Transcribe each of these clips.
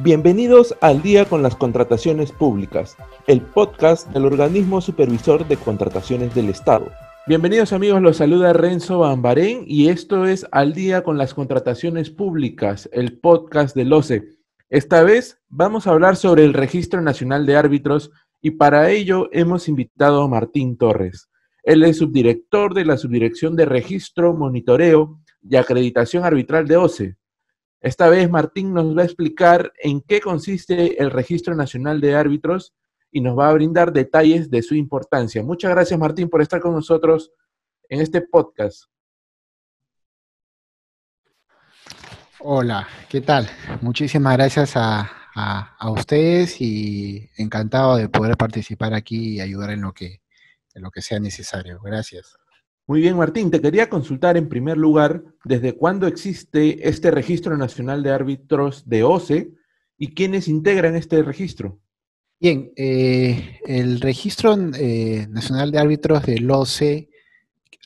Bienvenidos al Día con las Contrataciones Públicas, el podcast del organismo supervisor de contrataciones del Estado. Bienvenidos amigos, los saluda Renzo Bambarén y esto es Al Día con las Contrataciones Públicas, el podcast del OCE. Esta vez vamos a hablar sobre el Registro Nacional de Árbitros y para ello hemos invitado a Martín Torres. Él es subdirector de la Subdirección de Registro, Monitoreo y Acreditación Arbitral de OCE. Esta vez Martín nos va a explicar en qué consiste el Registro Nacional de Árbitros y nos va a brindar detalles de su importancia. Muchas gracias Martín por estar con nosotros en este podcast. Hola, ¿qué tal? Muchísimas gracias a, ustedes y encantado de poder participar aquí y ayudar en lo que, en lo que sea necesario. Gracias. Muy bien, Martín, te quería consultar en primer lugar desde cuándo existe este Registro Nacional de Árbitros de OCE y quiénes integran este registro. Bien, eh, el Registro eh, Nacional de Árbitros del OCE,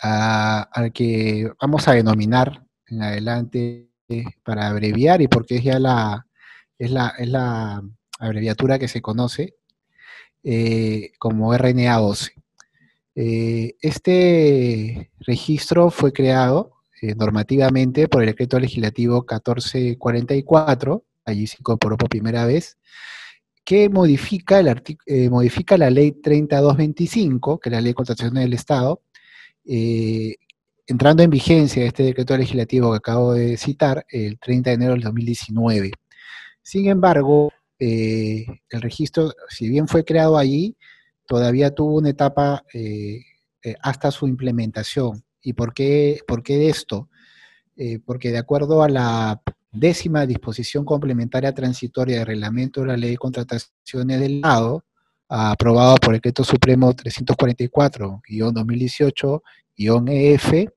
al que vamos a denominar en adelante para abreviar y porque es ya la, es la, abreviatura que se conoce eh, como RNA OCE. Eh, este registro fue creado eh, normativamente por el decreto legislativo 1444, allí se incorporó por primera vez, que modifica, eh, modifica la ley 3225, que es la ley de contratación del Estado, entrando en vigencia este decreto legislativo que acabo de citar el 30 de enero del 2019. Sin embargo, el registro, si bien fue creado allí, todavía tuvo una etapa eh, eh, hasta su implementación. ¿Y por qué, por qué esto? Eh, porque de acuerdo a la décima disposición complementaria transitoria del reglamento de la ley de contrataciones del Estado, aprobado por el Decreto Supremo 344-2018-EF, e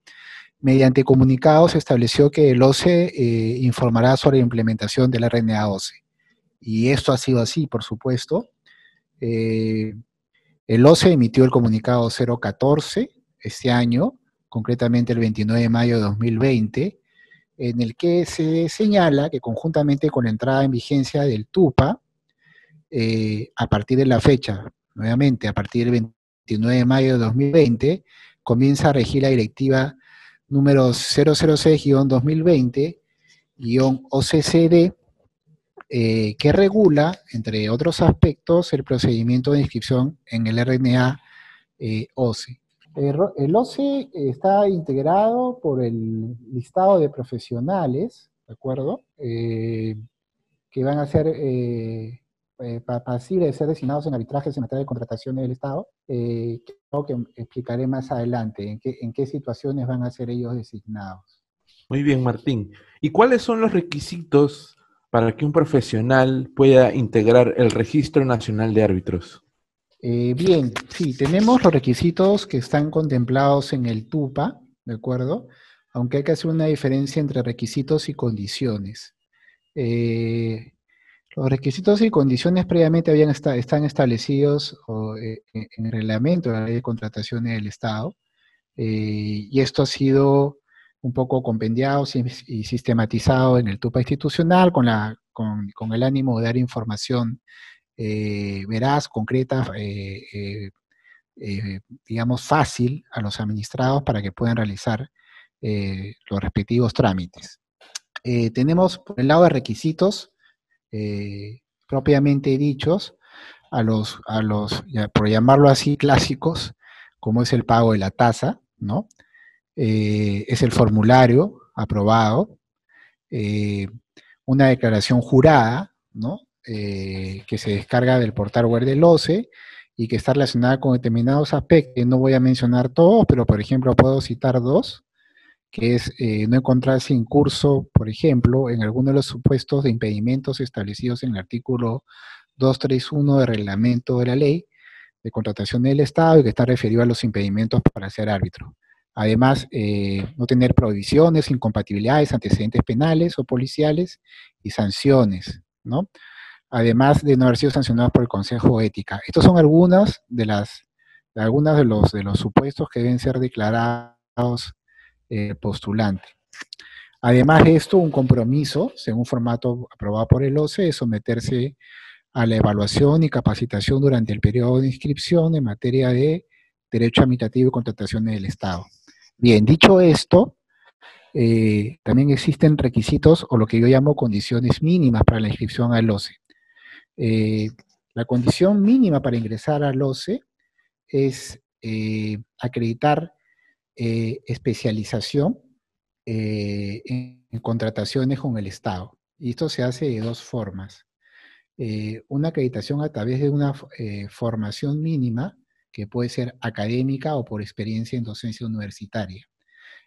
mediante comunicado se estableció que el OCE informará sobre la implementación del RNA OCE. Y esto ha sido así, por supuesto. El OCE emitió el comunicado 014 este año, concretamente el 29 de mayo de 2020, en el que se señala que conjuntamente con la entrada en vigencia del TUPA, eh, a partir de la fecha, nuevamente a partir del 29 de mayo de 2020, comienza a regir la directiva número 006-2020-OCCD, eh, que regula, entre otros aspectos, el procedimiento de inscripción en el RNA eh, OCE. El, OCE está integrado por el listado de profesionales, ¿de acuerdo? Eh, que van a ser pasibles de ser designados en arbitrajes en de contrataciones del Estado, que, que explicaré más adelante en qué, en qué situaciones van a ser ellos designados. Muy bien, Martín. ¿Y cuáles son los requisitos para que un profesional pueda integrar el Registro Nacional de Árbitros? Eh, bien, sí, tenemos los requisitos que están contemplados en el TUPA, ¿de acuerdo? Aunque hay que hacer una diferencia entre requisitos y condiciones. Eh, los requisitos y condiciones previamente habían están establecidos eh, en el reglamento de la ley de contrataciones del Estado, y esto ha sido un poco compendiado y sistematizado en el TUPA institucional con, la, con, el ánimo de dar información eh, veraz, concreta, eh, eh, digamos, fácil a los administrados para que puedan realizar los respectivos trámites. tenemos por el lado de requisitos propiamente dichos, a los, a los, por llamarlo así, clásicos, como es el pago de la tasa, ¿no? Eh, es el formulario aprobado, eh, una declaración jurada, ¿no? Eh, que se descarga del portal web del OCE y que está relacionada con determinados aspectos. No voy a mencionar todos, pero por ejemplo puedo citar dos, que es no encontrarse en curso, por ejemplo, en alguno de los supuestos de impedimentos establecidos en el artículo 231 del reglamento de la ley de contratación del Estado y que está referido a los impedimentos para ser árbitro. Además, eh, no tener prohibiciones, incompatibilidades, antecedentes penales o policiales y sanciones, ¿no? Además de no haber sido sancionados por el Consejo Ética. Estos son algunas de las, algunas de los, de los supuestos que deben ser declarados eh, postulantes. Además de esto, un compromiso, según formato aprobado por el OCE, de someterse a la evaluación y capacitación durante el periodo de inscripción en materia de derecho administrativo y contrataciones del Estado. Bien, dicho esto, eh, también existen requisitos o lo que yo llamo condiciones mínimas para la inscripción al OCE. Eh, la condición mínima para ingresar al OCE es eh, acreditar especialización en, contrataciones con el Estado. Y esto se hace de dos formas. una acreditación a través de una formación mínima, que puede ser académica o por experiencia en docencia universitaria.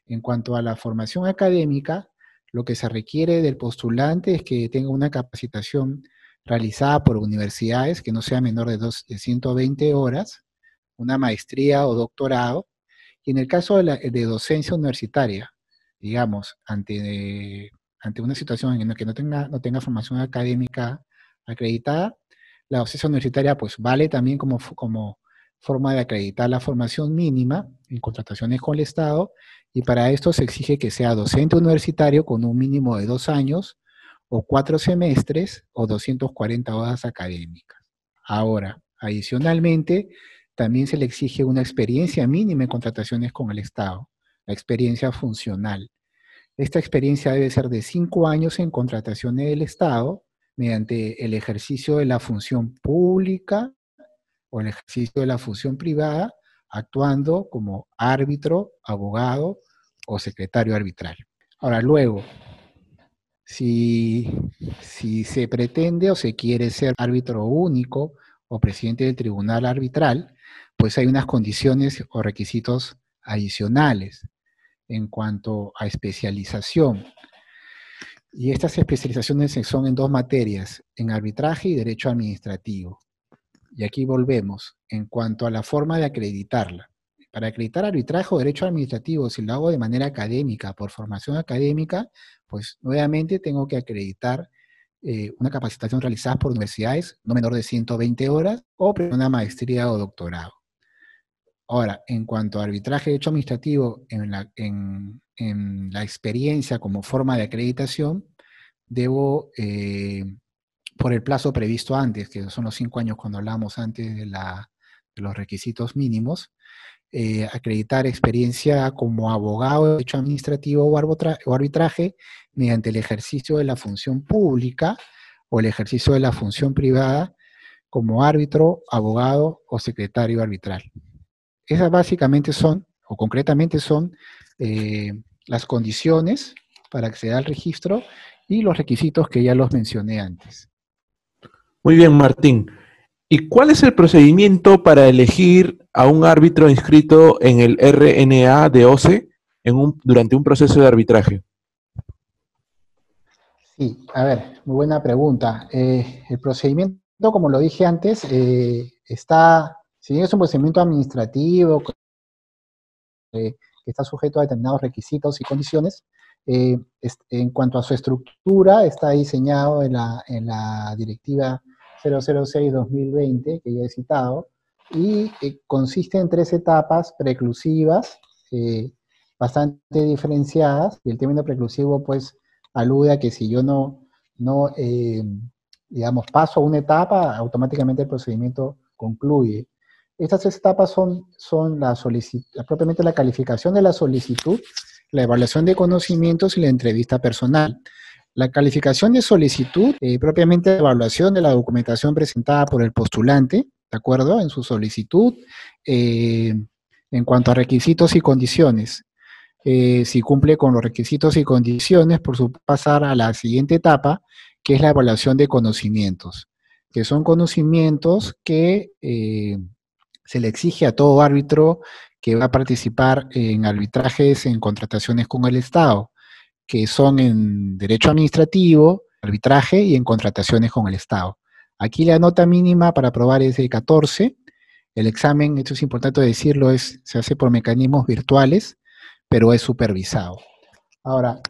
En cuanto a la formación académica, lo que se requiere del postulante es que tenga una capacitación realizada por universidades que no sea menor de, 120 horas, una maestría o doctorado, y en el caso de, docencia universitaria, digamos, ante, ante una situación en la que no tenga, no tenga formación académica acreditada, la docencia universitaria pues vale también como, como forma de acreditar la formación mínima en contrataciones con el Estado y para esto se exige que sea docente universitario con un mínimo de dos años o cuatro semestres o 240 horas académicas. Ahora, adicionalmente, también se le exige una experiencia mínima en contrataciones con el Estado, la experiencia funcional. Esta experiencia debe ser de cinco años en contrataciones del Estado mediante el ejercicio de la función pública o el ejercicio de la función privada actuando como árbitro, abogado o secretario arbitral. Ahora, luego, si, si se pretende o se quiere ser árbitro único o presidente del tribunal arbitral, pues hay unas condiciones o requisitos adicionales en cuanto a especialización. Y estas especializaciones son en dos materias, en arbitraje y derecho administrativo y aquí volvemos, en cuanto a la forma de acreditarla. Para acreditar arbitraje o derecho administrativo, si lo hago de manera académica, por formación académica, pues nuevamente tengo que acreditar eh, una capacitación realizada por universidades no menor de 120 horas o una maestría o doctorado. Ahora, en cuanto a arbitraje de derecho administrativo, en la, en, la experiencia como forma de acreditación, debo eh, por el plazo previsto antes, que son los cinco años cuando hablamos antes de, los requisitos mínimos, eh, acreditar experiencia como abogado de derecho administrativo o, arbitraje mediante el ejercicio de la función pública o el ejercicio de la función privada como árbitro, abogado o secretario arbitral. Esas básicamente son, o concretamente son, eh, las condiciones para acceder al registro y los requisitos que ya los mencioné antes. Muy bien, Martín. ¿Y cuál es el procedimiento para elegir a un árbitro inscrito en el RNA de OCE durante un proceso de arbitraje? Sí, a ver, muy buena pregunta. Eh, el procedimiento, como lo dije antes, eh, está, si es un procedimiento administrativo eh, que está sujeto a determinados requisitos y condiciones, en cuanto a su estructura, está diseñado en la, en la directiva 006-2020, que ya he citado, y eh, consiste en tres etapas preclusivas, eh, bastante diferenciadas, y el término preclusivo pues alude a que si yo no, no eh, digamos, paso una etapa, automáticamente el procedimiento concluye. Estas tres etapas son, son la propiamente la calificación de la solicitud, la evaluación de conocimientos y la entrevista personal. La calificación de solicitud, eh, propiamente evaluación de la documentación presentada por el postulante, ¿de acuerdo? En su solicitud, eh, en cuanto a requisitos y condiciones. Eh, si cumple con los requisitos y condiciones, por su pasar a la siguiente etapa, que es la evaluación de conocimientos, que son conocimientos que se le exige a todo árbitro que va a participar en arbitrajes en contrataciones con el Estado que son en derecho administrativo, arbitraje y en contrataciones con el Estado. Aquí la nota mínima para aprobar es de 14. El examen, esto es importante decirlo, es, se hace por mecanismos virtuales, pero es supervisado. Ahora,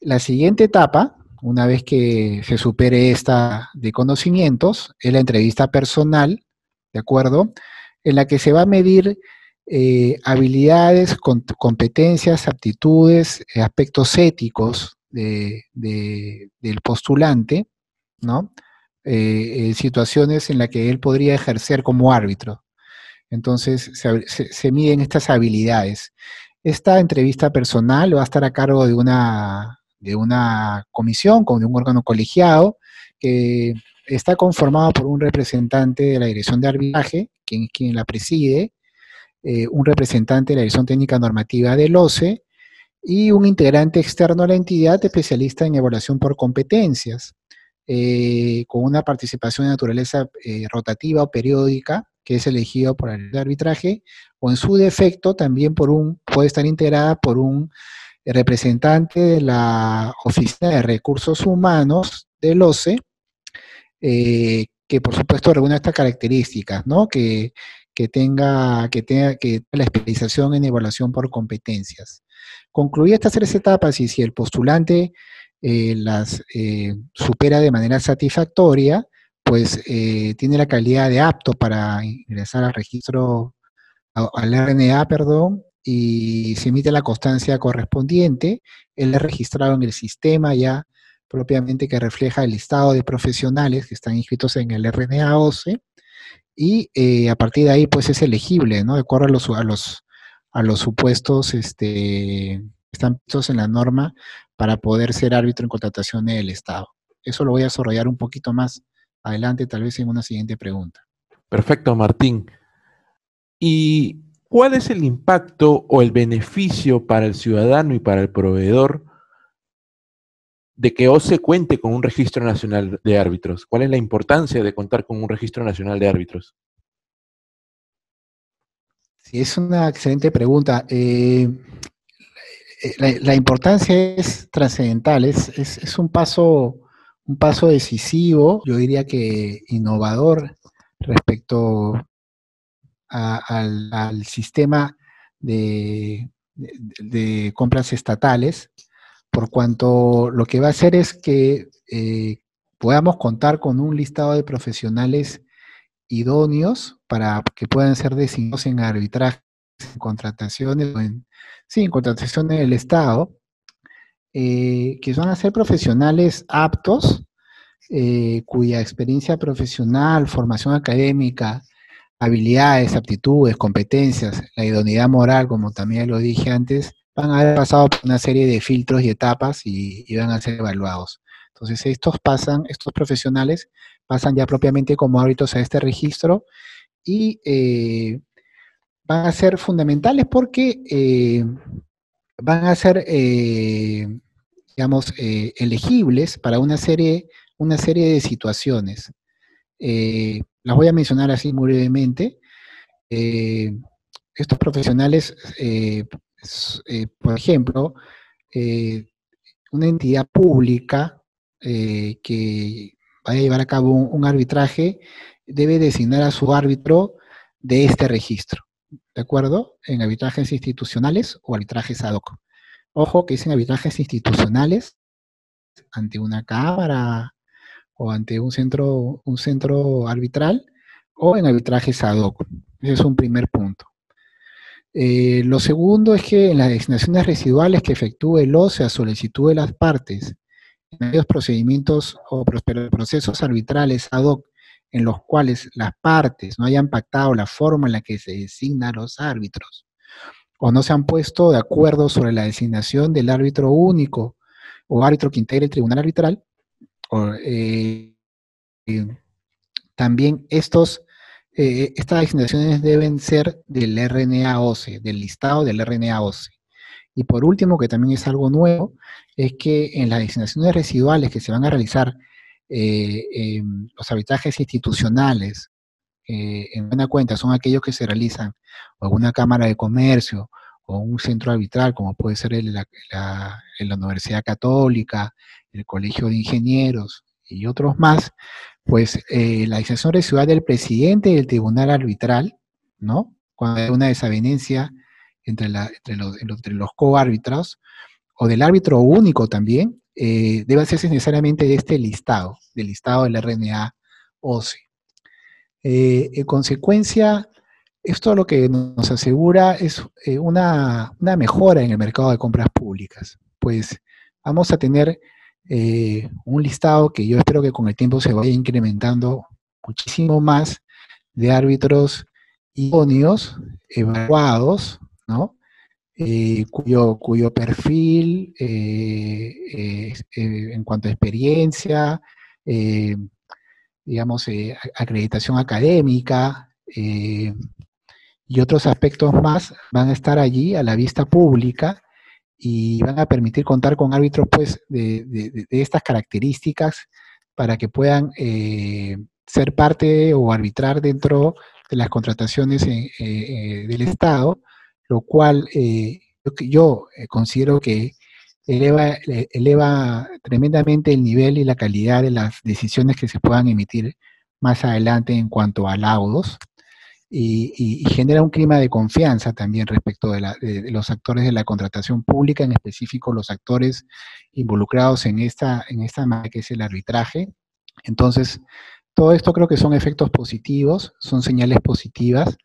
la siguiente etapa, una vez que se supere esta de conocimientos, es la entrevista personal, ¿de acuerdo? En la que se va a medir eh, habilidades, competencias, aptitudes, eh, aspectos éticos del postulante, ¿no? Eh, situaciones en las que él podría ejercer como árbitro. Entonces se, miden estas habilidades. Esta entrevista personal va a estar a cargo de una, de una comisión, de un órgano colegiado, que está conformado por un representante de la dirección de arbitraje, quien, quien la preside, eh, un representante de la dirección técnica normativa del OCE y un integrante externo a la entidad especialista en evaluación por competencias, eh, con una participación de naturaleza eh, rotativa o periódica, que es elegido por el arbitraje, o en su defecto también por un, puede estar integrada por un representante de la Oficina de Recursos Humanos del OCE, que por supuesto reúne estas características, ¿no? Que, tenga, que tenga que la especialización en evaluación por competencias. Concluir estas tres etapas y si el postulante eh, las eh, supera de manera satisfactoria, pues tiene la calidad de apto para ingresar al registro, al RNA, perdón, y se emite la constancia correspondiente. Él es registrado en el sistema ya propiamente que refleja el listado de profesionales que están inscritos en el RNA 11 y eh, a partir de ahí pues es elegible, ¿no? De acuerdo a los, a los, a los supuestos este, están puestos en la norma para poder ser árbitro en contratación del Estado. Eso lo voy a desarrollar un poquito más adelante, tal vez en una siguiente pregunta. Perfecto, Martín. ¿Y cuál es el impacto o el beneficio para el ciudadano y para el proveedor de que OCE cuente con un registro nacional de árbitros? ¿Cuál es la importancia de contar con un registro nacional de árbitros? Sí, es una excelente pregunta. Eh, la, importancia es trascendental, es, un, paso, un paso decisivo, yo diría que innovador respecto al, sistema de, compras estatales por cuanto lo que va a hacer es que eh, podamos contar con un listado de profesionales idóneos para que puedan ser designados en arbitraje, en contrataciones, en, sí, en contrataciones del Estado, eh, que van a ser profesionales aptos, eh, cuya experiencia profesional, formación académica, habilidades, aptitudes, competencias, la idoneidad moral, como también lo dije antes, van a haber pasado por una serie de filtros y etapas y, van a ser evaluados. Entonces, estos pasan, estos profesionales pasan ya propiamente como árbitros a este registro y eh, van a ser fundamentales porque eh, van a ser, eh, digamos, elegibles para una serie, una serie de situaciones. las voy a mencionar así muy brevemente. estos profesionales eh, por ejemplo, eh, una entidad pública eh, que vaya a llevar a cabo un, arbitraje debe designar a su árbitro de este registro, ¿de acuerdo? En arbitrajes institucionales o arbitrajes ad hoc. Ojo que es en arbitrajes institucionales ante una cámara o ante un centro, un centro arbitral o en arbitrajes ad hoc. Ese es un primer punto. Eh, lo segundo es que en las designaciones residuales que efectúe el OCE a solicitud de las partes, en aquellos procedimientos o procesos arbitrales ad hoc en los cuales las partes no hayan pactado la forma en la que se designan los árbitros o no se han puesto de acuerdo sobre la designación del árbitro único o árbitro que integre el tribunal arbitral, eh, también estos eh, estas designaciones deben ser del RNA OCE, del listado del RNA OCE. Y por último, que también es algo nuevo, es que en las designaciones residuales que se van a realizar eh, los arbitrajes institucionales, eh, en buena cuenta, son aquellos que se realizan o en una cámara de comercio o un centro arbitral, como puede ser la Universidad Católica, el Colegio de Ingenieros y otros más, pues eh, la decisión residual del presidente del tribunal arbitral, ¿no? Cuando hay una desavenencia entre, los, coárbitros, o del árbitro único también, eh, debe hacerse necesariamente de este listado, del listado del RNA OCE. Eh, en consecuencia, esto lo que nos asegura es una, mejora en el mercado de compras públicas, pues vamos a tener eh, un listado que yo espero que con el tiempo se vaya incrementando muchísimo más de árbitros idóneos, evaluados, ¿no? Eh, cuyo, cuyo perfil eh, en cuanto a experiencia, digamos, acreditación académica y otros aspectos más van a estar allí a la vista pública y van a permitir contar con árbitros pues de, estas características para que puedan eh, ser parte o arbitrar dentro de las contrataciones eh, eh, del Estado, lo cual yo considero que eleva, eleva tremendamente el nivel y la calidad de las decisiones que se puedan emitir más adelante en cuanto a laudos y, genera un clima de confianza también respecto de, los actores de la contratación pública, en específico los actores involucrados en esta, en esta que es el arbitraje. Entonces, todo esto creo que son efectos positivos, son señales positivas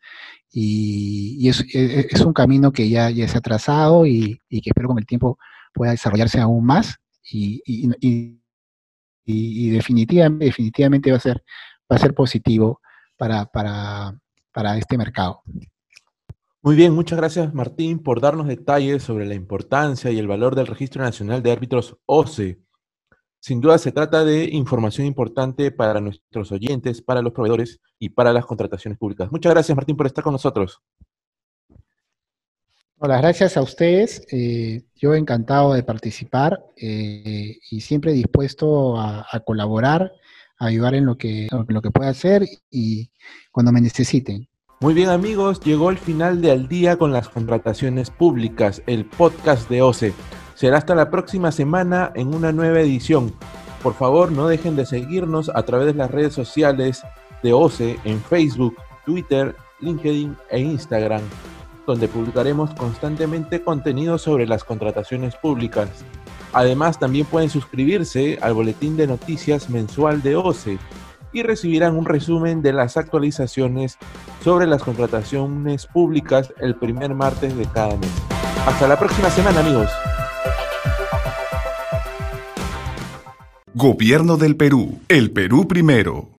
y, es, e, es, un camino que ya, ya se ha trazado y, que espero con el tiempo pueda desarrollarse aún más y, y, definitivamente, definitivamente va a ser, va a ser positivo para, para, para este mercado. Muy bien, muchas gracias Martín por darnos detalles sobre la importancia y el valor del Registro Nacional de Árbitros OCE. Sin duda se trata de información importante para nuestros oyentes, para los proveedores y para las contrataciones públicas. Muchas gracias Martín por estar con nosotros. Hola, gracias a ustedes. Eh, yo encantado de participar eh, y siempre dispuesto a, colaborar, ayudar en lo que, lo que pueda hacer y cuando me necesiten. Muy bien amigos, llegó el final de Al día con las contrataciones públicas, el podcast de OCE. Será hasta la próxima semana en una nueva edición. Por favor, no dejen de seguirnos a través de las redes sociales de OCE en Facebook, Twitter, LinkedIn e Instagram, donde publicaremos constantemente contenido sobre las contrataciones públicas. Además, también pueden suscribirse al boletín de noticias mensual de OCE y recibirán un resumen de las actualizaciones sobre las contrataciones públicas el primer martes de cada mes. Hasta la próxima semana amigos. Gobierno del Perú. El Perú primero.